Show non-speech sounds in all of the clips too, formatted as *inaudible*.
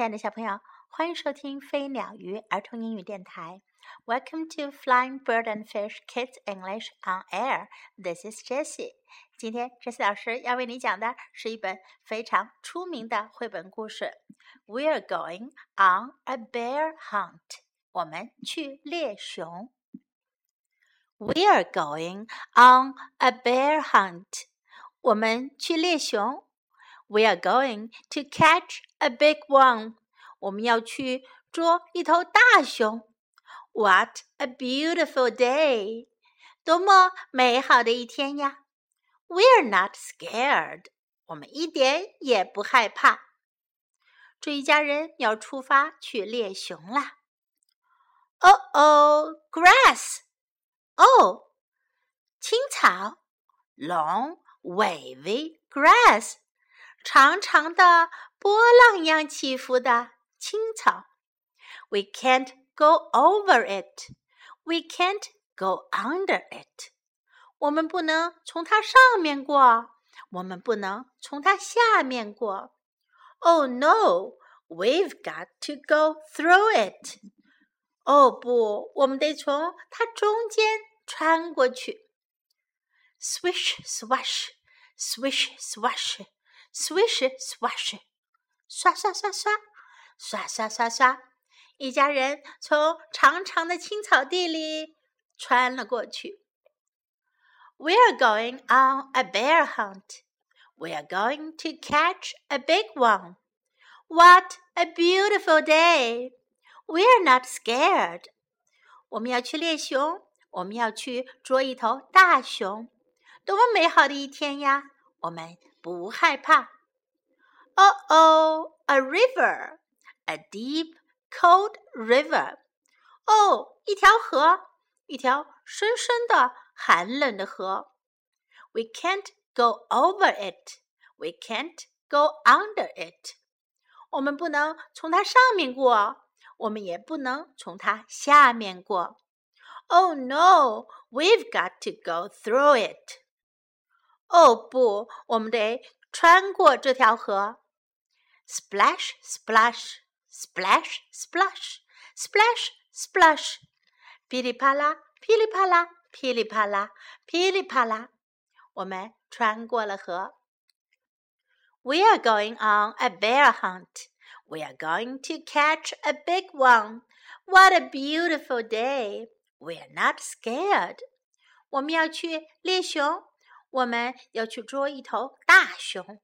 亲爱的小朋友，欢迎收听飞鸟鱼儿童英语电台。Welcome to Flying Bird and Fish Kids English on Air. This is Jessie. 今天，Jessie 老师要为你讲的是一本非常出名的绘本故事。We are going on a bear hunt. 我们去猎熊。We are going on a bear hunt. 我们去猎熊。We are going to catch a big one. 我们要去捉一头大熊。What a beautiful day! 多么美好的一天呀！We're not scared. 我们一点也不害怕。这一家人要出发去猎熊啦。Oh oh, grass! 哦，青草，long wavy grass。 长长的波浪一样起伏的青草。We can't go over it. We can't go under it. 我们不能从它上面过，我们不能从它下面过。Oh no, we've got to go through it. 哦不，我们得从它中间穿过去。Swish, swash, swish, swash. Swish, swash，刷刷刷刷，刷刷刷刷，一家人从长长的青草地里穿了过去。We're going on a bear hunt. We're going to catch a big one. What a beautiful day! We're not scared. 我们要去猎熊，我们要去捉一头大熊，多么美好的一天呀！ 我们。不害怕。Oh oh, a river, a deep, cold river. 哦，一条河，一条深深的、寒冷的河。We can't go over it. We can't go under it. 我们不能从它上面过，我们也不能从它下面过。Oh no, we've got to go through it. 哦不，我们得穿过这条河。Splash, splash, splash, splash, splash, splash，噼里啪啦，噼里啪啦，噼里啪啦，噼里啪啦，我们穿过了河。We are going on a bear hunt. We are going to catch a big one. What a beautiful day! We are not scared. 我们要去猎熊。 我们要去捉一头大熊，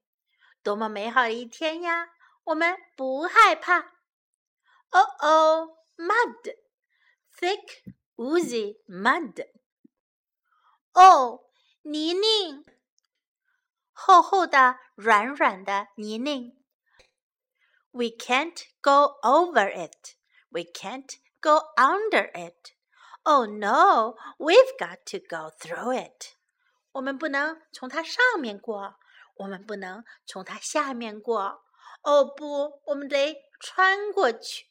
多么美好的一天呀！我们不害怕。Oh oh, mud, thick, oozy mud. 哦，泥泞，厚厚的、软软的泥泞。We can't go over it. We can't go under it. Oh no, we've got to go through it. 我们不能从它上面过，我们不能从它下面过。哦不，我们得穿过去。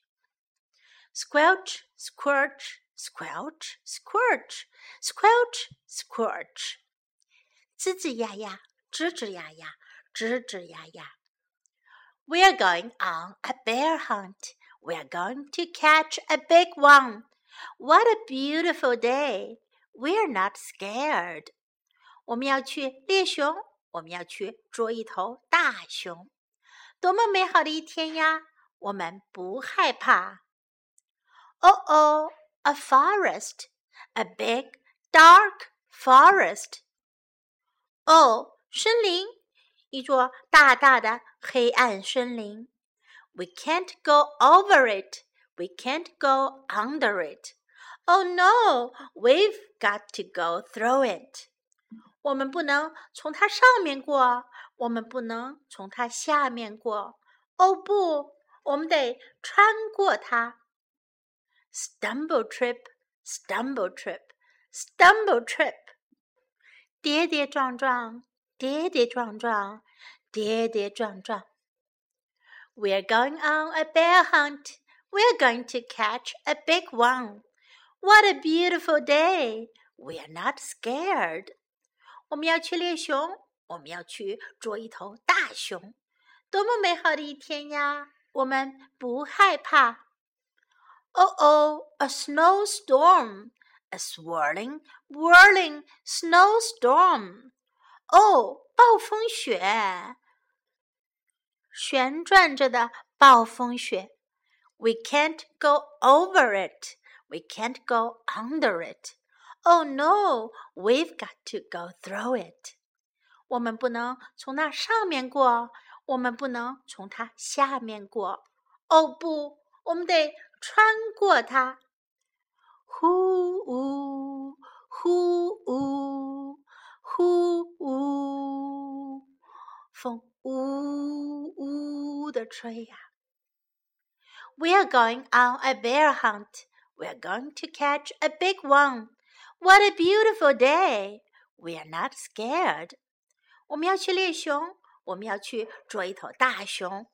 Squelch, squelch, squelch, squelch, squelch, squelch，吱吱呀呀，吱吱呀呀，吱吱呀呀。We are going on a bear hunt. We are going to catch a big one. What a beautiful day! We're not scared. 我们要去猎熊，我们要去捉一头大熊，多么美好的一天呀！我们不害怕。Oh oh, a forest, a big dark forest. 哦，森林，一座大大的黑暗森林。We can't go over it. We can't go under it. Oh no, we've got to go through it. 我们不能从它上面过，我们不能从它下面过。哦不，我们得穿过它。Stumble trip, stumble trip, stumble trip，跌跌撞撞，跌跌撞撞，跌跌撞撞。We're going on a bear hunt. We're going to catch a big one. What a beautiful day! We are not scared. 我们要去猎熊，我们要去捉一头大熊，多么美好的一天呀！我们不害怕。Oh oh, a snowstorm, a swirling, whirling snowstorm. 哦，暴风雪，旋转着的暴风雪。We can't go over it. We can't go under it. Oh no, we've got to go through it. 我们不能从那上面过，我们不能从它下面过。哦不，我们得穿过它。呼呜，呼呜，呼呜，风呜呜的吹呀。We are going on a bear hunt. We are going to catch a big one. What a beautiful day! We are not scared. 我们要去猎熊，我们要去捉一头大熊，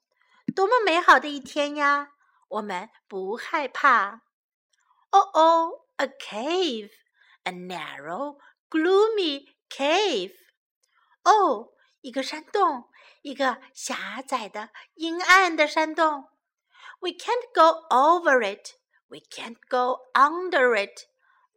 多么美好的一天呀！我们不害怕。Oh oh, a cave, a narrow, gloomy cave. 哦，一个山洞，一个狭窄的、阴暗的山洞。we can't go over it. We can't go under it.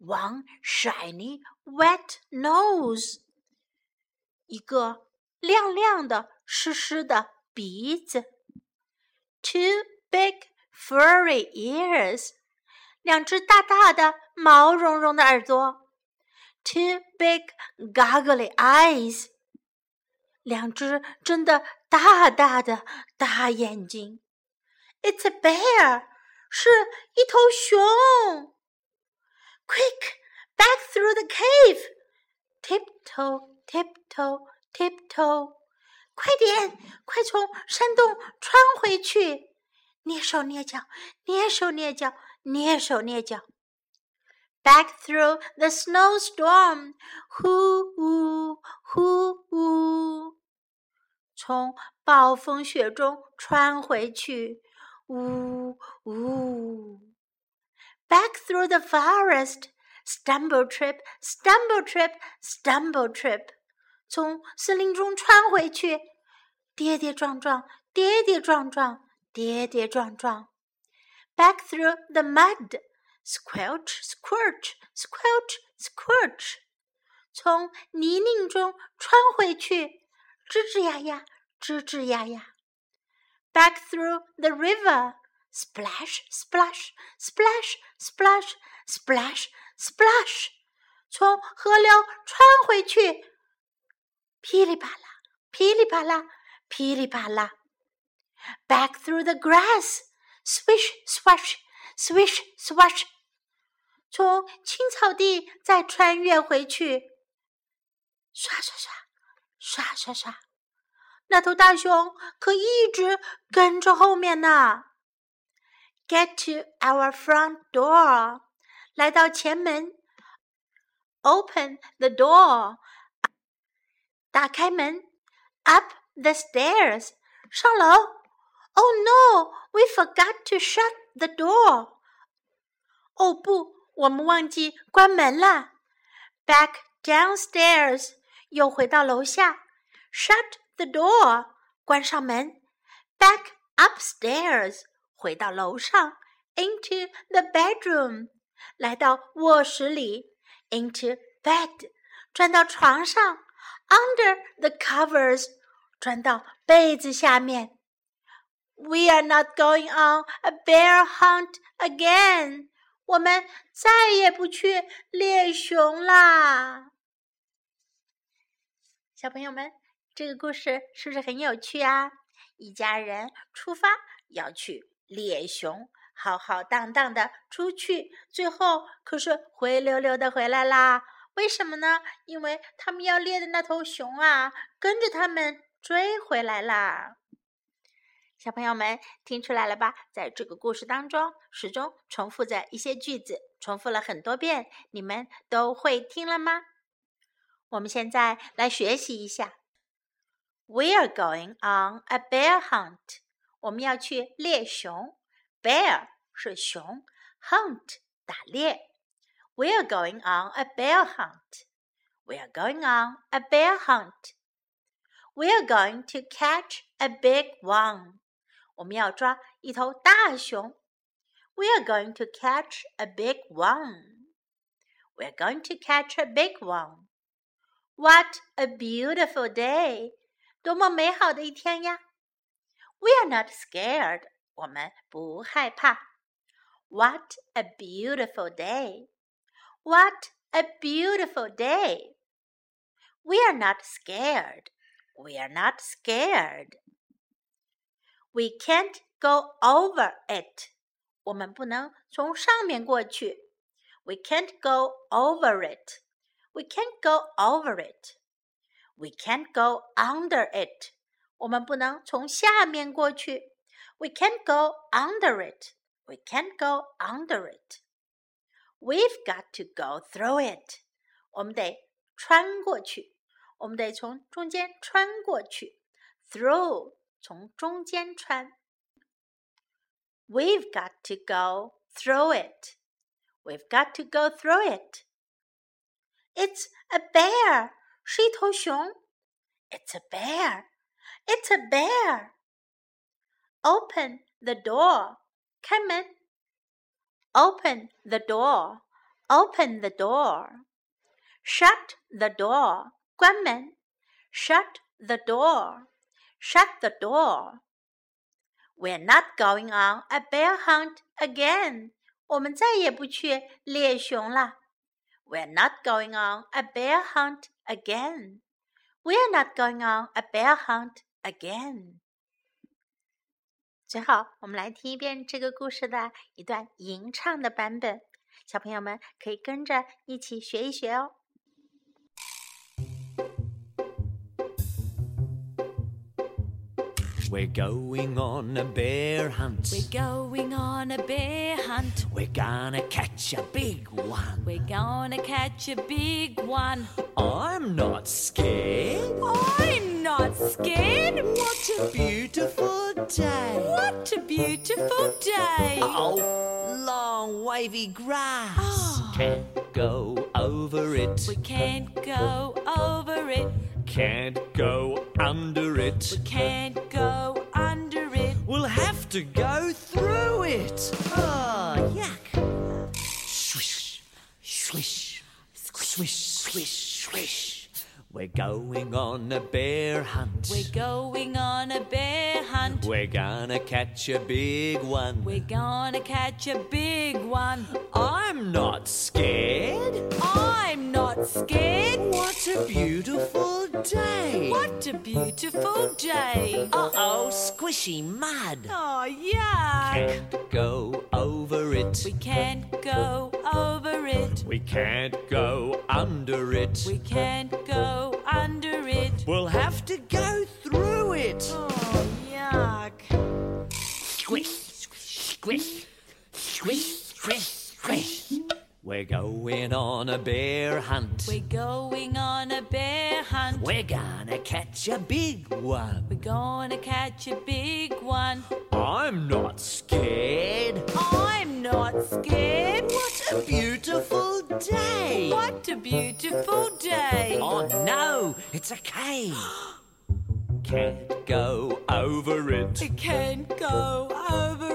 ？One shiny wet nose，一个亮亮的、湿湿的鼻子。Two big furry ears，两只大大的、毛茸茸的耳朵。Two big goggly eyes，两只真的大大的大眼睛。It's a bear。是一头熊。 Tiptoe, tiptoe, tiptoe！快点，快从山洞穿回去！蹑手蹑脚，蹑手蹑脚，蹑手蹑脚。Back through the snowstorm，呼呜呼呜，从暴风雪中穿回去。Ooh, ooh. Back through the forest, stumble trip, stumble trip, stumble trip. 从森林中穿回去，跌跌撞撞，跌跌撞撞，跌跌撞撞。Back through the mud, squelch, squelch, squelch, squelch. 从泥泞中穿回去，吱吱呀呀，吱吱呀呀。back through the river. Splash, splash, splash, splash, splash, splash，从河流穿回去，噼里啪啦，噼里啪啦，噼里啪啦。Back through the grass, swish, swash, swish, swash，从青草地再穿越回去，刷刷刷，刷刷刷。那头大熊可一直跟着后面呢。Get to our front door，来到前门。Open the door，打开门。Up the stairs，上楼。Oh no，we forgot to shut the door。哦不，我们忘记关门了。Back downstairs，又回到楼下。Shut the door，关上门；back upstairs，回到楼上；into the bedroom， 来到卧室里；into bed，钻到床上；under the covers，钻到被子下面。We are not going on a bear hunt again。我们再也不去猎熊啦，小朋友们。这个故事是不是很有趣啊？一家人出发要去猎熊，浩浩荡荡的出去，最后可是灰溜溜的回来啦。为什么呢？因为他们要猎的那头熊啊，跟着他们追回来啦。小朋友们听出来了吧？在这个故事当中，始终重复着一些句子，重复了很多遍，你们都会听了吗？我们现在来学习一下。We are going on a bear hunt。我们要去猎熊。Bear 是熊，hunt 打猎。We are going on a bear hunt. We are going on a bear hunt. We are going to catch a big one. 我们要抓一头大熊。We are going to catch a big one. We are going to catch a big one. What a beautiful day! 多么美好的一天呀！We are not scared. 我们不害怕。What a beautiful day! What a beautiful day! We are not scared. We are not scared. We can't go over it. 我们不能从上面过去。We can't go over it. We can't go over it. We can't go under it. 我们不能从下面过去。 We can't go under it. We can't go under it. We've got to go through it. 我们得穿过去，我们得从中间穿过去。Through 从中间穿。We've got to go through it. We've got to go through it. It's a bear. 是一头熊。It's a bear. It's a bear. Open the door. 开门。Open the door. Open the door. Shut the door. 关门。Shut the door. Shut the door. We're not going on a bear hunt again. 我们再也不去猎熊了。We're not going on a bear hunt again. We're not going on a bear hunt again. 最后，我们来听一遍这个故事的一段吟唱的版本，小朋友们可以跟着一起学一学哦。We're going on a bear hunt. We're going on a bear hunt. We're gonna catch a big one. We're gonna catch a big one. I'm not scared. I'm not scared. What a beautiful day. What a beautiful day. Oh, long wavy grass. Oh. Can't go over it. We can't go over it. Can't go under it. We can't go under it. We'll have to go through it. Oh, yuck. Swish, swish, swish, swish, swish. We're going on a bear hunt. We're going on a bear hunt. We're gonna catch a big one. We're gonna catch a big one. I'm not scared. I'm not scared. What a beautiful day. What a beautiful day. Uh oh, squishy mud. Oh, yeah. Can't go over it. We can't go over it. We can't go under it. We can't go under on a bear hunt. We're going on a bear hunt. We're gonna catch a big one. We're gonna catch a big one. I'm not scared. I'm not scared. What a beautiful day. What a beautiful day. Oh no, it's a cave. *gasps* Can't go over it. We can't go over it.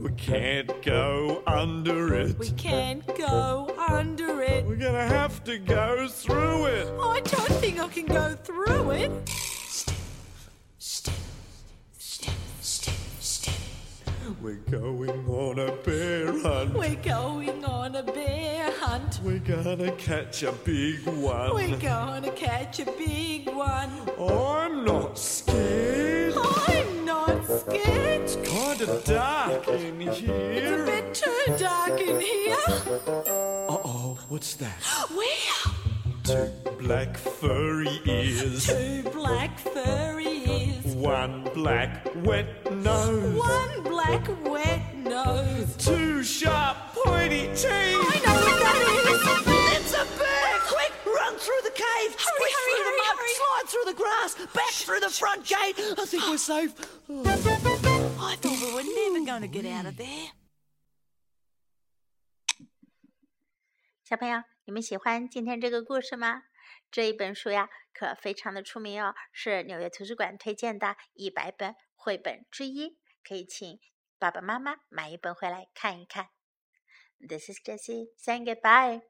We can't go under it. We can't go under it. We're gonna have to go through it. Oh, I don't think I can go through it. Step, step, step, step, step. We're going on a bear hunt. We're going on a bear hunt. We're gonna catch a big one. We're gonna catch a big one. Oh, I'm not scared. Kinda dark in It's a bit too dark in here. Uh oh, what's that? Where? Two black furry ears. Two black furry ears. One black wet nose. One black wet nose. Two sharp pointy teeth. I know what that is. It's a bear! Quick, run through the cave! Squish hurry, through hurry, the mud, hurry. slide through the grass, back through the front gate. I think we're safe. I thought we were never going to get out of there. 小朋友，你们喜欢今天这个故事吗？这一本书呀，可非常的出名哦，是纽约图书馆推荐的一百本绘本之一，可以请爸爸妈妈买一本回来看一看。This is Jessie saying goodbye.